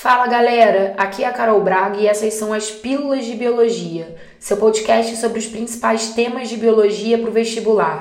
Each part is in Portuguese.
Fala galera, aqui é a Carol Braga e essas são as Pílulas de Biologia, seu podcast sobre os principais temas de biologia para o vestibular.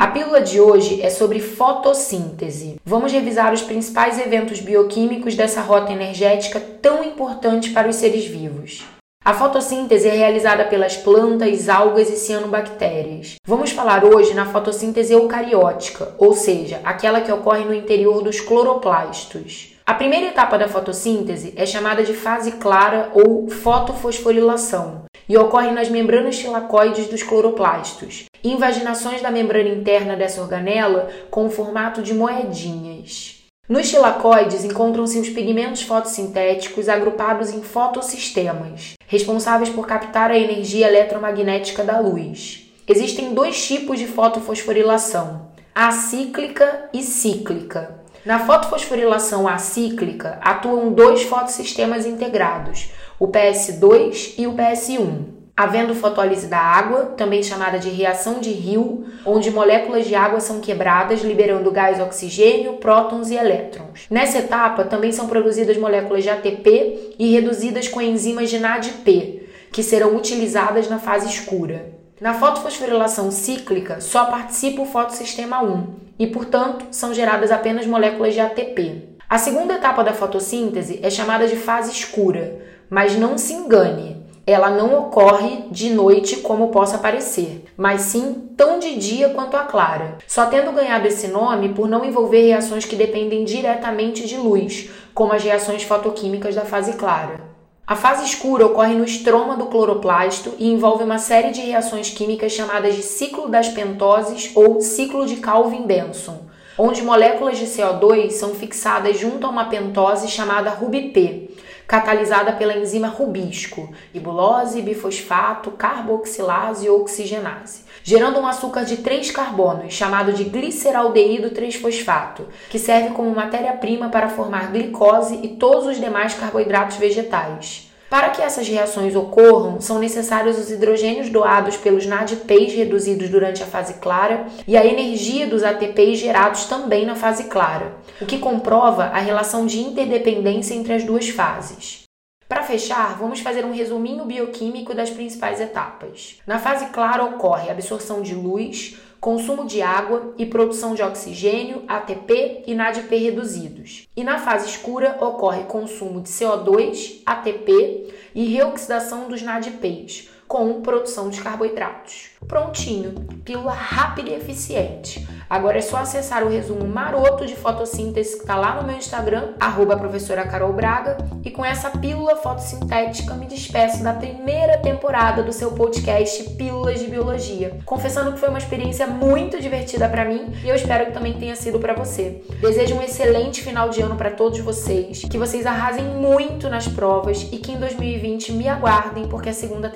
A pílula de hoje é sobre fotossíntese. Vamos revisar os principais eventos bioquímicos dessa rota energética tão importante para os seres vivos. A fotossíntese é realizada pelas plantas, algas e cianobactérias. Vamos falar hoje na fotossíntese eucariótica, ou seja, aquela que ocorre no interior dos cloroplastos. A primeira etapa da fotossíntese é chamada de fase clara ou fotofosforilação e ocorre nas membranas tilacoides dos cloroplastos, invaginações da membrana interna dessa organela com o formato de moedinhas. Nos tilacoides encontram-se os pigmentos fotossintéticos agrupados em fotossistemas, responsáveis por captar a energia eletromagnética da luz. Existem dois tipos de fotofosforilação: acíclica e cíclica. Na fotofosforilação acíclica, atuam dois fotossistemas integrados, o PS2 e o PS1. Havendo fotólise da água, também chamada de reação de Rio, onde moléculas de água são quebradas, liberando gás oxigênio, prótons e elétrons. Nessa etapa, também são produzidas moléculas de ATP e reduzidas com enzimas de NADP, que serão utilizadas na fase escura. Na fotofosforilação cíclica, só participa o fotossistema 1 e, portanto, são geradas apenas moléculas de ATP. A segunda etapa da fotossíntese é chamada de fase escura, mas não se engane, ela não ocorre de noite como possa parecer, mas sim tão de dia quanto a clara, só tendo ganhado esse nome por não envolver reações que dependem diretamente de luz, como as reações fotoquímicas da fase clara. A fase escura ocorre no estroma do cloroplasto e envolve uma série de reações químicas chamadas de ciclo das pentoses ou ciclo de Calvin-Benson, onde moléculas de CO2 são fixadas junto a uma pentose chamada RuBP, catalisada pela enzima rubisco, ribulose, bifosfato, carboxilase e oxigenase, gerando um açúcar de três carbonos, chamado de gliceraldeído 3-fosfato, que serve como matéria-prima para formar glicose e todos os demais carboidratos vegetais. Para que essas reações ocorram, são necessários os hidrogênios doados pelos NADPs reduzidos durante a fase clara e a energia dos ATPs gerados também na fase clara, o que comprova a relação de interdependência entre as duas fases. Para fechar, vamos fazer um resuminho bioquímico das principais etapas. Na fase clara ocorre a absorção de luz, consumo de água e produção de oxigênio, ATP e NADP reduzidos. E na fase escura ocorre consumo de CO2, ATP e reoxidação dos NADPs, com produção de carboidratos. Prontinho, pílula rápida e eficiente. Agora é só acessar o resumo maroto de fotossíntese que está lá no meu Instagram, arroba professora Carol Braga, e com essa pílula fotossintética me despeço da primeira temporada do seu podcast Pílulas de Biologia, confessando que foi uma experiência muito divertida para mim e eu espero que também tenha sido para você. Desejo um excelente final de ano para todos vocês, que vocês arrasem muito nas provas e que em 2020 me aguardem porque a segunda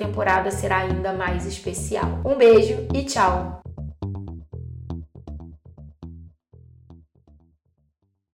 temporada será ainda mais especial. Um beijo e tchau!